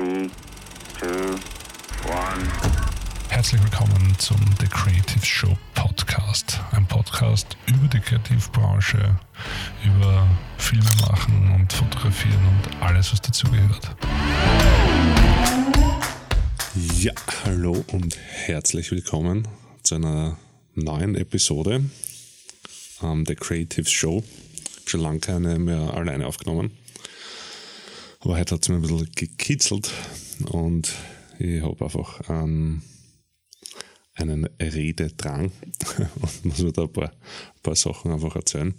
Three, two, one. Herzlich willkommen zum The Creative Show Podcast. Ein Podcast über die Kreativbranche, über Filme machen und fotografieren und alles, was dazugehört. Ja, hallo und herzlich willkommen zu einer neuen Episode ähm, The Creative Show. Schon lange keine mehr alleine aufgenommen. Aber heute hat es mir ein bisschen gekitzelt und ich habe einfach ähm, einen Rededrang und muss mir da ein paar, ein paar Sachen einfach erzählen.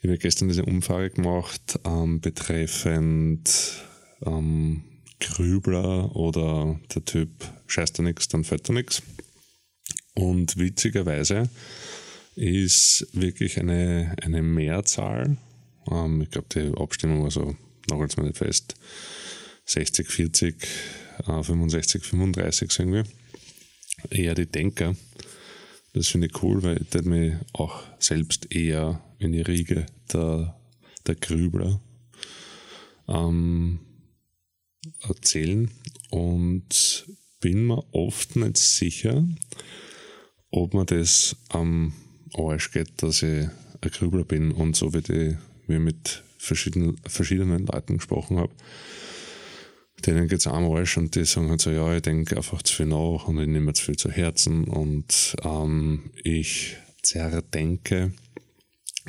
Ich habe gestern diese Umfrage gemacht ähm, betreffend ähm, Grübler oder der Typ scheißt da nichts, dann fällt da nichts. Und witzigerweise ist wirklich eine, eine Mehrzahl, ähm, ich glaube die Abstimmung war so, nagelt mir nicht fest, 60, 40, äh, 65, 35 irgendwie, eher die Denker. Das finde ich cool, weil ich mich auch selbst eher in die Riege der, der Grübler ähm, erzählen. Und bin mir oft nicht sicher, ob man das am Arsch geht, dass ich ein Grübler bin und so wie ich wie mit verschiedenen, verschiedenen Leuten gesprochen habe, denen geht es am Arsch und die sagen halt so, ja, ich denke einfach zu viel nach und ich nehme zu viel zu Herzen und ähm, ich zerdenke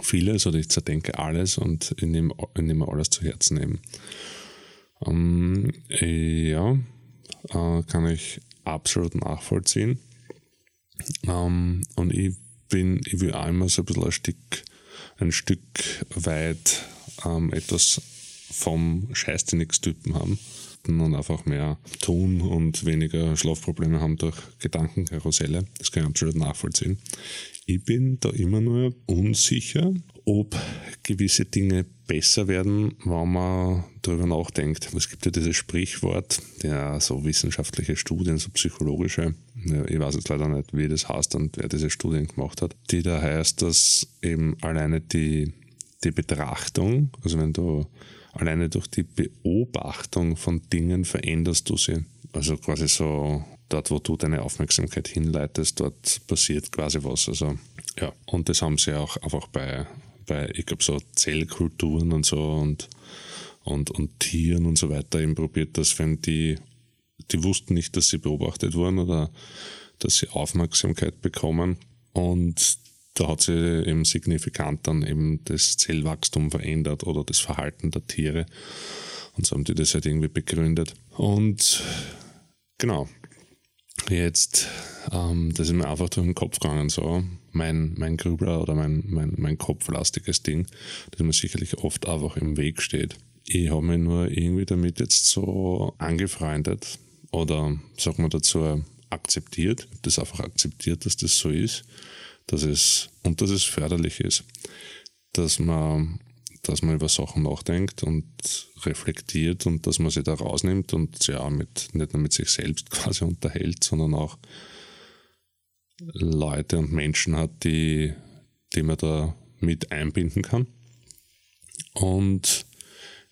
vieles oder ich zerdenke alles und ich nehme, ich nehme alles zu Herzen eben. Ähm, ja, äh, kann ich absolut nachvollziehen. Ähm, und ich bin, ich will immer so ein bisschen ein Stück, ein Stück weit ähm, etwas vom Scheiß, die nichts Typen haben und einfach mehr tun und weniger Schlafprobleme haben durch Gedankenkarusselle. Das kann ich absolut nachvollziehen. Ich bin da immer nur unsicher, ob gewisse Dinge besser werden, wenn man darüber nachdenkt. Es gibt ja dieses Sprichwort, der so wissenschaftliche Studien, so psychologische, ich weiß jetzt leider nicht, wie das heißt und wer diese Studien gemacht hat, die da heißt, dass eben alleine die, die Betrachtung, also wenn du alleine durch die Beobachtung von Dingen veränderst du sie. Also quasi so dort, wo du deine Aufmerksamkeit hinleitest, dort passiert quasi was. Also ja, und das haben sie auch einfach bei, bei ich glaube, so Zellkulturen und so und, und, und Tieren und so weiter eben probiert, dass wenn die, die wussten nicht, dass sie beobachtet wurden oder dass sie Aufmerksamkeit bekommen und da hat sich eben signifikant dann eben das Zellwachstum verändert oder das Verhalten der Tiere. Und so haben die das halt irgendwie begründet. Und genau, jetzt, ähm, das ist mir einfach durch den Kopf gegangen, so mein, mein Grübler oder mein, mein, mein kopflastiges Ding, das mir sicherlich oft einfach im Weg steht. Ich habe mich nur irgendwie damit jetzt so angefreundet oder, sagen wir dazu, akzeptiert, das einfach akzeptiert, dass das so ist, dass es, und dass es förderlich ist, dass man dass man über Sachen nachdenkt und reflektiert und dass man sich da rausnimmt und auch mit, nicht nur mit sich selbst quasi unterhält, sondern auch Leute und Menschen hat, die, die man da mit einbinden kann. Und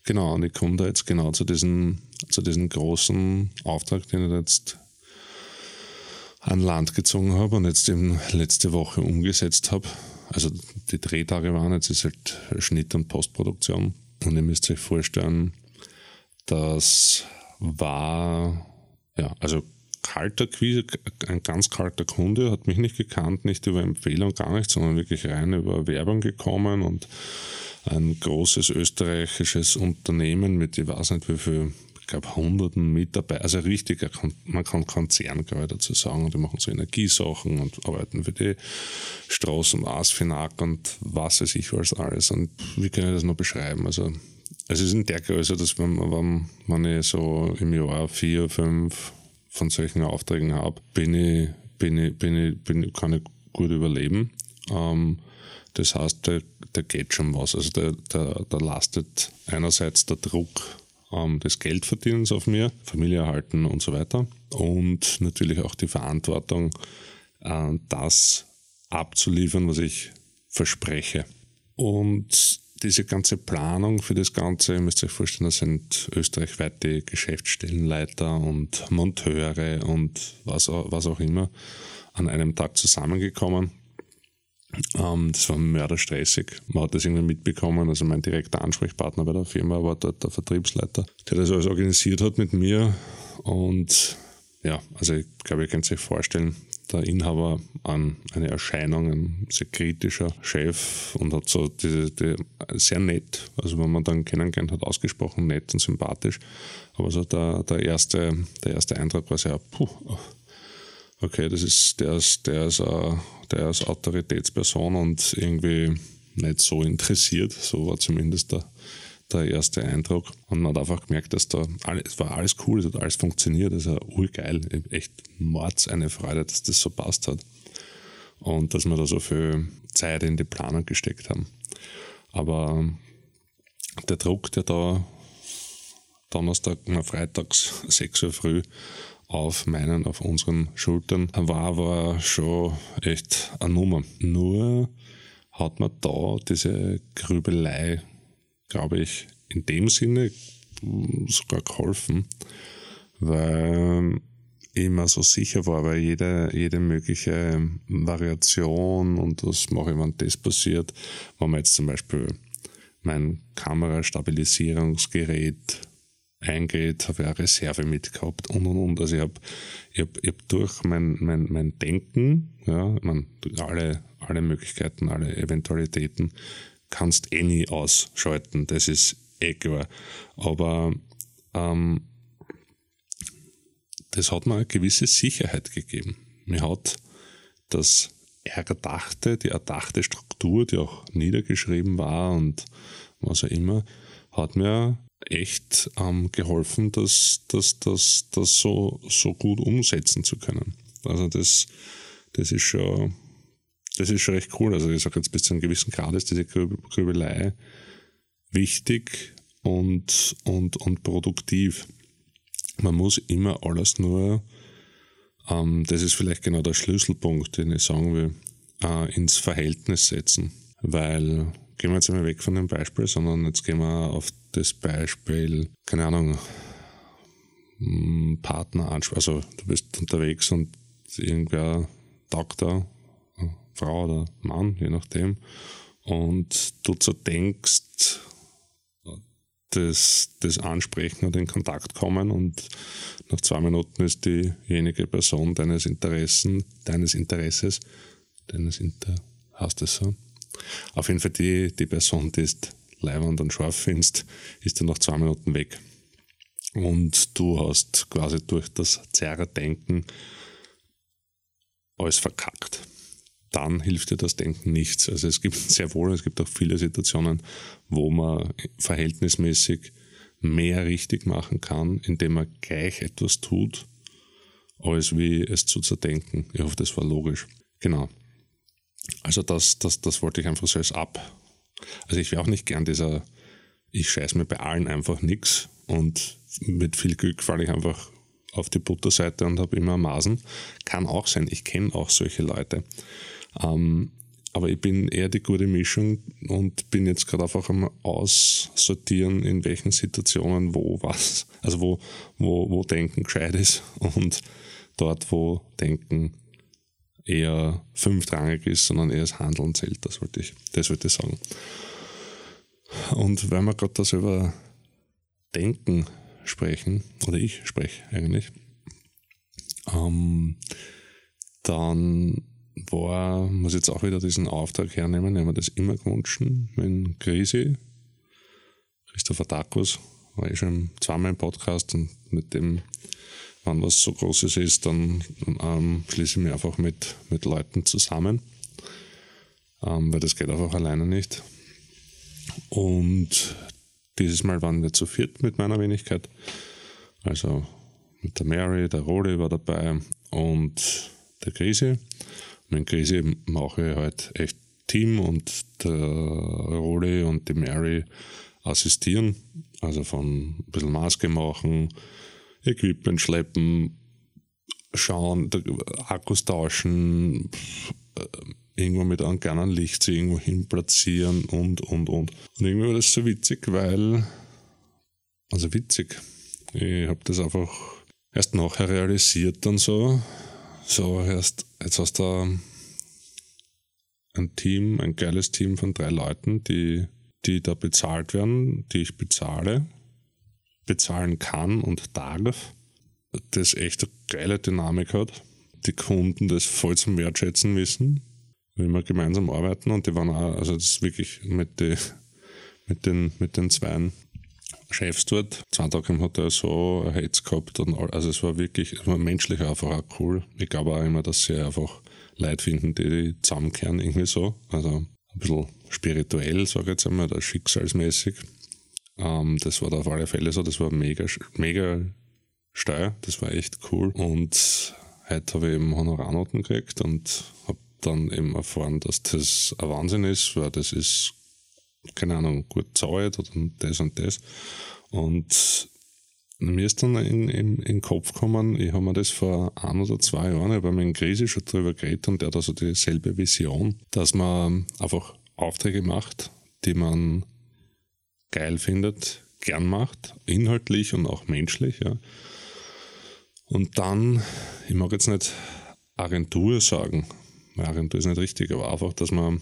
genau, und ich komme da jetzt genau zu diesem, zu diesem großen Auftrag, den ich jetzt an Land gezogen habe und jetzt eben letzte Woche umgesetzt habe also die Drehtage waren, jetzt ist halt Schnitt und Postproduktion. Und ihr müsst euch vorstellen, das war, ja, also kalter Quiz, ein ganz kalter Kunde, hat mich nicht gekannt, nicht über Empfehlung, gar nicht, sondern wirklich rein über Werbung gekommen und ein großes österreichisches Unternehmen mit, ich weiß nicht wie viel ich glaube, hunderten Mitarbeiter, also richtig, man kann Konzern, glaube ich, dazu sagen, die machen so Energiesachen und arbeiten für die Straßen, Asfinag und was weiß ich was alles. Und wie kann ich das noch beschreiben? Also, es ist in der Größe, dass wenn, wenn, wenn ich so im Jahr vier, fünf von solchen Aufträgen habe, bin ich, bin ich, bin ich, bin kann ich gut überleben. Ähm, das heißt, da, geht schon was. Also da lastet einerseits der Druck ähm, des Geldverdienens auf mir, Familie erhalten und so weiter. Und natürlich auch die Verantwortung, äh, das abzuliefern, was ich verspreche. Und diese ganze Planung für das Ganze, ihr müsst euch vorstellen, das sind österreichweit die Geschäftsstellenleiter und Monteure und was, was auch immer an einem Tag zusammengekommen. Ähm, das war mörderstressig. Man hat das irgendwie mitbekommen. Also mein direkter Ansprechpartner bei der Firma war dort der Vertriebsleiter, der das alles organisiert hat mit mir. Und ja, also ich glaube, ihr könnt euch vorstellen, der Inhaber an eine Erscheinung, ein sehr kritischer Chef und hat so diese, die, sehr nett, also wenn man dann kennengelernt hat, ausgesprochen nett und sympathisch. Aber so der, der, erste, der erste Eindruck war sehr, puh, okay, das ist, der ist, der ist, uh, der ist Autoritätsperson und irgendwie nicht so interessiert. So war zumindest der, der erste Eindruck. Und man hat einfach gemerkt, dass da alles, es war alles cool, es hat alles funktioniert, es war urgeil, echt mords eine Freude, dass das so passt hat. Und dass wir da so viel Zeit in die Planung gesteckt haben. Aber der Druck, der da Donnerstag, na, freitags 6 Uhr früh auf meinen, auf unseren Schultern war, war schon echt eine Nummer. Nur hat mir da diese Grübelei glaube ich, in dem Sinne sogar geholfen, weil immer so sicher war, weil jede, jede mögliche Variation und was mache ich, wenn das passiert, wenn man jetzt zum Beispiel mein Kamerastabilisierungsgerät eingeht, habe ich eine Reserve mitgehabt und und und. Also ich habe ich hab, ich hab durch mein, mein, mein Denken, ja, ich meine, alle, alle Möglichkeiten, alle Eventualitäten kannst eh nie ausschalten, das ist eh klar. Aber ähm, das hat mir eine gewisse Sicherheit gegeben. Mir hat das Erdachte, die erdachte Struktur, die auch niedergeschrieben war und was auch immer, hat mir echt ähm, geholfen, das, das, das, das so, so gut umsetzen zu können. Also das, das ist schon das ist schon recht cool. Also ich sage jetzt bis zu einem gewissen Grad ist diese Grübelei wichtig und, und, und produktiv. Man muss immer alles nur, ähm, das ist vielleicht genau der Schlüsselpunkt, den ich sagen will, äh, ins Verhältnis setzen. Weil, gehen wir jetzt einmal weg von dem Beispiel, sondern jetzt gehen wir auf das Beispiel, keine Ahnung, Partner ansprechen. Also du bist unterwegs und irgendwer taugt da Frau oder Mann, je nachdem, und du so denkst, das, das Ansprechen und in Kontakt kommen und nach zwei Minuten ist diejenige Person deines Interessen, deines Interesses, deines Inter, hast es so? Auf jeden Fall die, die Person, die ist leibend und scharf findest, ist dann nach zwei Minuten weg. Und du hast quasi durch das Zerrer-Denken alles verkackt dann hilft dir das Denken nichts. Also es gibt sehr wohl, es gibt auch viele Situationen, wo man verhältnismäßig mehr richtig machen kann, indem man gleich etwas tut, als wie es zu zerdenken. Ich hoffe, das war logisch. Genau. Also das, das, das wollte ich einfach so als ab. Also ich wäre auch nicht gern dieser, ich scheiß mir bei allen einfach nichts und mit viel Glück falle ich einfach auf die Butterseite und habe immer Masen. Kann auch sein. Ich kenne auch solche Leute. Ähm, aber ich bin eher die gute Mischung und bin jetzt gerade einfach am Aussortieren, in welchen Situationen wo was, also wo, wo, wo Denken gescheit ist und dort, wo Denken eher fünftrangig ist, sondern eher das Handeln zählt. Das wollte ich, das wollte ich sagen. Und weil wir gerade das über Denken sprechen, oder ich spreche eigentlich, ähm, dann war, muss jetzt auch wieder diesen Auftrag hernehmen, ich habe das immer gewünscht, mit Krisi, Christopher Dakus, war ich schon zweimal im Podcast und mit dem, wenn was so Großes ist, dann ähm, schließe ich mich einfach mit, mit Leuten zusammen, ähm, weil das geht einfach alleine nicht. Und dieses Mal waren wir zu viert mit meiner Wenigkeit, also mit der Mary, der Rodi war dabei und der Krise. Mit Krise mache ich halt echt Team und der Roli und die Mary assistieren. Also von ein bisschen Maske machen, Equipment schleppen, schauen, Akkus tauschen, irgendwo mit einem kleinen Licht irgendwo hin platzieren und, und, und. Und irgendwie war das so witzig, weil, also witzig, ich habe das einfach erst nachher realisiert dann so, so erst, jetzt hast du ein Team, ein geiles Team von drei Leuten, die, die da bezahlt werden, die ich bezahle, bezahlen kann und darf, das echt eine geile Dynamik hat. Die Kunden das voll zum Wertschätzen wissen, wenn wir gemeinsam arbeiten und die waren auch, also das ist wirklich mit, die, mit den, mit den Zweien Chefs dort. Zwei Tage hat er so Hates gehabt und all, also es war wirklich, es war menschlich einfach auch cool. Ich glaube auch immer, dass sie einfach Leute finden, die, die zusammenkehren irgendwie so. Also ein bisschen spirituell, sage ich jetzt einmal, oder schicksalsmäßig. Ähm, das war da auf alle Fälle so, das war mega, mega steil, das war echt cool. Und heute habe ich eben Honorarnoten gekriegt und habe dann eben erfahren, dass das ein Wahnsinn ist, weil das ist, keine Ahnung, gut zahlt oder das und das. Und mir ist dann in, den Kopf gekommen, ich habe mir das vor ein oder zwei Jahren, ich mit dem Krise schon drüber geredet und der hat also dieselbe Vision, dass man einfach Aufträge macht, die man geil findet, gern macht, inhaltlich und auch menschlich, ja. Und dann, ich mag jetzt nicht Agentur sagen, Agentur ist nicht richtig, aber einfach, dass man,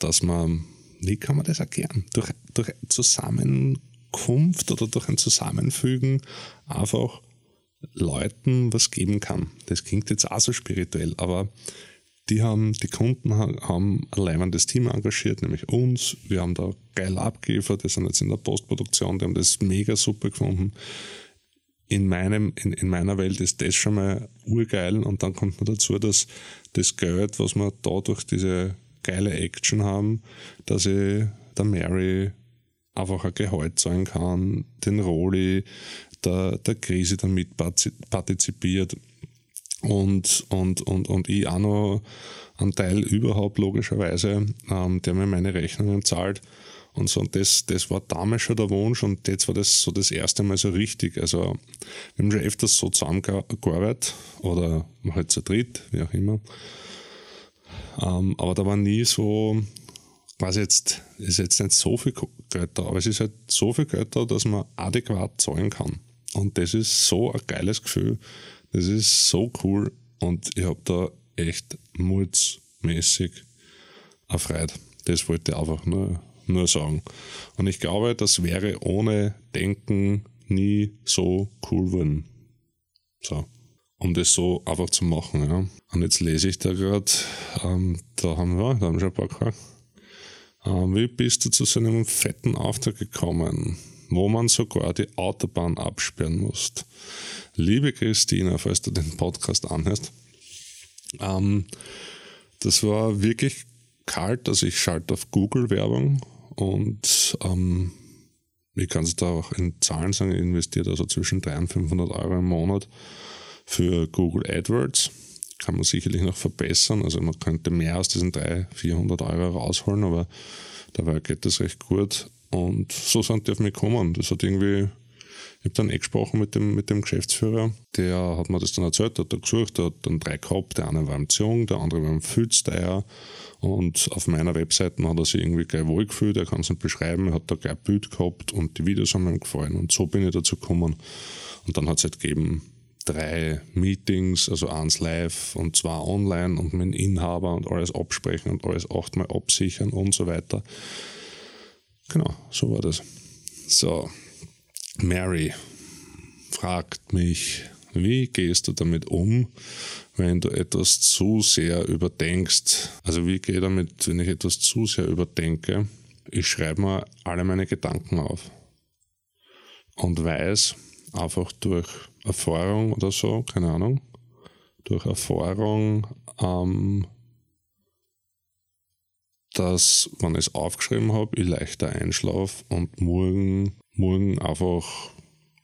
dass man, wie kann man das erklären? Durch, durch Zusammenkunft oder durch ein Zusammenfügen einfach Leuten was geben kann. Das klingt jetzt auch so spirituell, aber die haben, die Kunden haben ein leibendes Team engagiert, nämlich uns. Wir haben da geil abgeliefert, wir sind jetzt in der Postproduktion, die haben das mega super gefunden. In, meinem, in, in meiner Welt ist das schon mal urgeil. Und dann kommt noch dazu, dass das Geld, was wir da durch diese geile Action haben, dass ich der Mary einfach ein Gehalt zahlen kann, den Roli, der, der Krise damit partizipiert und, und, und, und ich auch noch einen Teil überhaupt logischerweise, ähm, der mir meine Rechnungen zahlt und so. Und das, das war damals schon der Wunsch und jetzt war das so das erste Mal so richtig. Also wir haben schon öfters so zusammengearbeitet oder halt zu dritt, wie auch immer. Ähm, aber da war nie so, quasi jetzt, ist jetzt nicht so viel Geld da, aber es ist halt so viel Geld da, dass man adäquat zahlen kann. Und das ist so ein geiles Gefühl. Das ist so cool und ich habe da echt mutsmäßig erfreut. Das wollte ich einfach nur nur sagen. Und ich glaube, das wäre ohne Denken nie so cool geworden. So. Um das so einfach zu machen. Ja. Und jetzt lese ich da gerade, ähm, da haben wir, da haben wir schon ein paar gefragt. Ähm, wie bist du zu so einem fetten Auftrag gekommen, wo man sogar die Autobahn absperren muss? Liebe Christina, falls du den Podcast anhörst, ähm, das war wirklich kalt. Also ich schalte auf Google Werbung und ähm, ich kann es da auch in Zahlen sagen, ich investiere also zwischen 300 und 500 Euro im Monat für Google AdWords. Kann man sicherlich noch verbessern. Also man könnte mehr aus diesen 300, 400 Euro rausholen, aber dabei geht das recht gut. Und so sind die auf mich gekommen. Das hat irgendwie, ich habe dann eh gesprochen mit dem, mit dem Geschäftsführer, der hat mir das dann erzählt, hat da gesucht, hat dann drei gehabt, der eine war im Zung, der andere war im Fützteier und auf meiner Webseite hat er sich irgendwie gleich wohlgefühlt, er kann es nicht beschreiben, hat da gleich ein Bild gehabt und die Videos haben ihm gefallen. Und so bin ich dazu gekommen. Und dann hat es halt gegeben drei Meetings, also eins live und zwei online und mit dem Inhaber und alles absprechen und alles achtmal absichern und so weiter. Genau, so war das. So, Mary fragt mich, wie gehst du damit um, wenn du etwas zu sehr überdenkst? Also wie gehe ich damit, wenn ich etwas zu sehr überdenke? Ich schreibe mir alle meine Gedanken auf und weiß einfach durch Erfahrung oder so, keine Ahnung, durch Erfahrung, ähm, dass, wenn ich es aufgeschrieben habe, ich leichter einschlafe und morgen, morgen einfach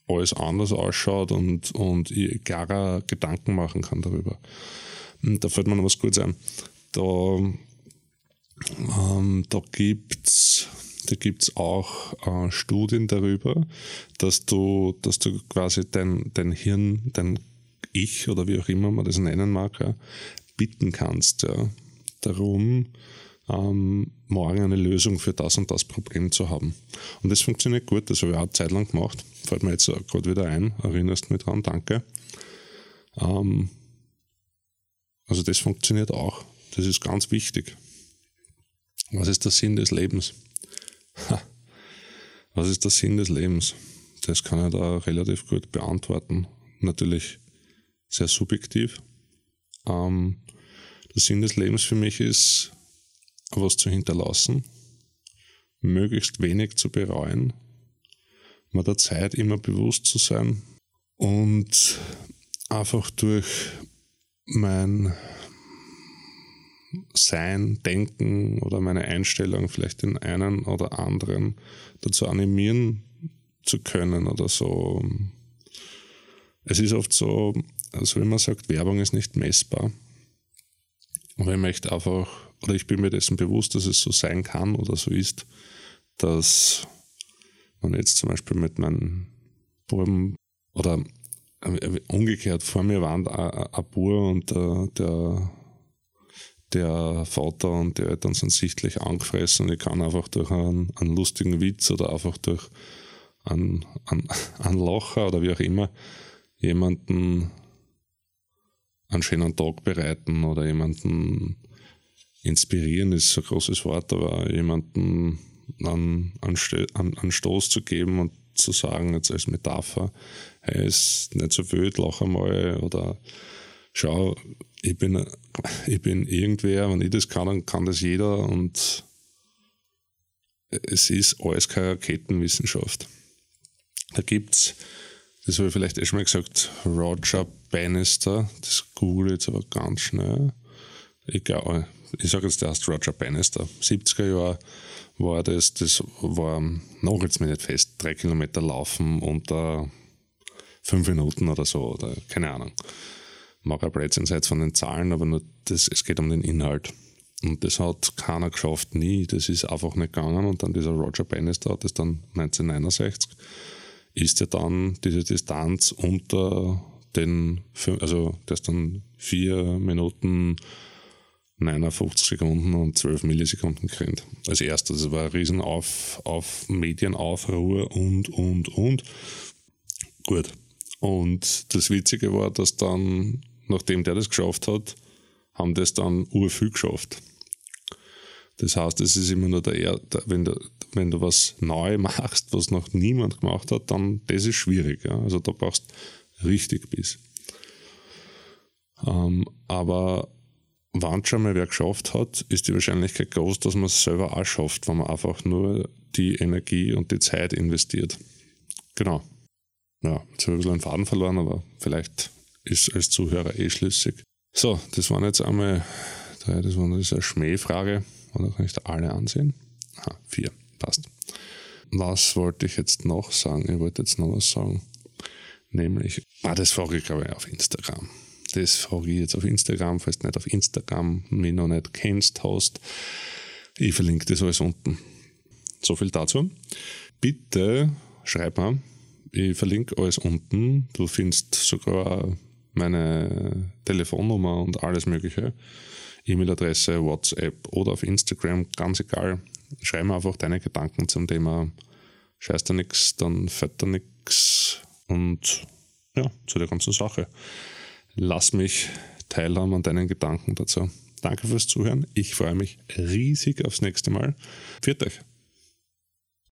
alles anders ausschaut und, und ich klarer Gedanken machen kann darüber. Und da fällt mir noch was Gutes ein. Da, ähm, da gibt es da gibt's auch äh, Studien darüber, dass du, dass du quasi dein, dein Hirn, dein Ich oder wie auch immer man das nennen mag, ja, bitten kannst. Ja. darum, ähm, morgen eine Lösung für das und das Problem zu haben. Und das funktioniert gut, das habe ich auch eine Zeit lang gemacht. Fällt mir jetzt gerade wieder ein, erinnerst mich dran, danke. Ähm, also das funktioniert auch. Das ist ganz wichtig. Was ist der Sinn des Lebens? Ha. Was ist der Sinn des Lebens? Das kann ich da relativ gut beantworten. Natürlich sehr subjektiv. Ähm, der Sinn des Lebens für mich ist, was zu hinterlassen, möglichst wenig zu bereuen, mir der Zeit immer bewusst zu sein und einfach durch mein Sein, Denken oder meine Einstellung vielleicht den einen oder anderen dazu animieren zu können oder so. Es ist oft so, also wenn man sagt, Werbung ist nicht messbar. Aber ich möchte einfach, oder ich bin mir dessen bewusst, dass es so sein kann oder so ist, dass man jetzt zum Beispiel mit meinem Buben oder äh, umgekehrt vor mir waren ein Bur und der, der, der Vater und die Eltern sind sichtlich angefressen. Und ich kann einfach durch einen, einen lustigen Witz oder einfach durch einen, einen, einen Lacher oder wie auch immer jemanden einen schönen Tag bereiten oder jemanden inspirieren, ist ein großes Wort, aber jemanden einen, einen, einen Stoß zu geben und zu sagen, jetzt als Metapher, hey, ist nicht so wild, lach einmal oder schau, ich bin, ich bin irgendwer, wenn ich das kann, dann kann das jeder und es ist alles keine Raketenwissenschaft. Da gibt es das habe ich vielleicht eh schon mal gesagt, Roger Bannister, das google jetzt aber ganz schnell. Egal, ich sage jetzt erst Roger Bannister. 70er Jahre war das, das war, noch jetzt mir nicht fest, drei Kilometer laufen unter fünf Minuten oder so, oder keine Ahnung. Mag ein Blödsinn sein von den Zahlen, aber nur das, es geht um den Inhalt. Und das hat keiner geschafft, nie. Das ist einfach nicht gegangen. Und dann dieser Roger Bannister hat das dann 1969 ist ja dann diese Distanz unter den, also das dann vier Minuten 59 Sekunden und 12 Millisekunden gekriegt. Als erstes. Das war ein riesen auf, auf Medienaufruhr und, und, und. Gut. Und das Witzige war, dass dann, nachdem der das geschafft hat, haben das dann urviel geschafft. Das heißt, es ist immer nur der, der wenn, du, wenn du was neu machst, was noch niemand gemacht hat, dann das ist schwierig. Ja? Also da brauchst richtig Biss. Ähm, aber wann schon mal wer geschafft hat, ist die Wahrscheinlichkeit groß, dass man es selber auch schafft, wenn man einfach nur die Energie und die Zeit investiert. Genau. Ja, jetzt habe ich ein bisschen einen Faden verloren, aber vielleicht ist als Zuhörer eh schlüssig. So, das waren jetzt einmal, das war eine Schmähfrage. Oder kann ich da alle ansehen? Aha, vier. Passt. Was wollte ich jetzt noch sagen? Ich wollte jetzt noch was sagen. Nämlich, ah, das frage ich glaube ich auf Instagram. Das frage ich jetzt auf Instagram, falls du nicht auf Instagram mich noch nicht kennst, hast. Ich verlinke das alles unten. So viel dazu. Bitte schreib mal. Ich verlinke alles unten. Du findest sogar meine Telefonnummer und alles Mögliche. E-Mail-Adresse, WhatsApp oder auf Instagram, ganz egal. Schreib mir einfach deine Gedanken zum Thema Scheiß da nix, dann fett da nix und ja, zu der ganzen Sache. Lass mich teilhaben an deinen Gedanken dazu. Danke fürs Zuhören. Ich freue mich riesig aufs nächste Mal. Viert euch!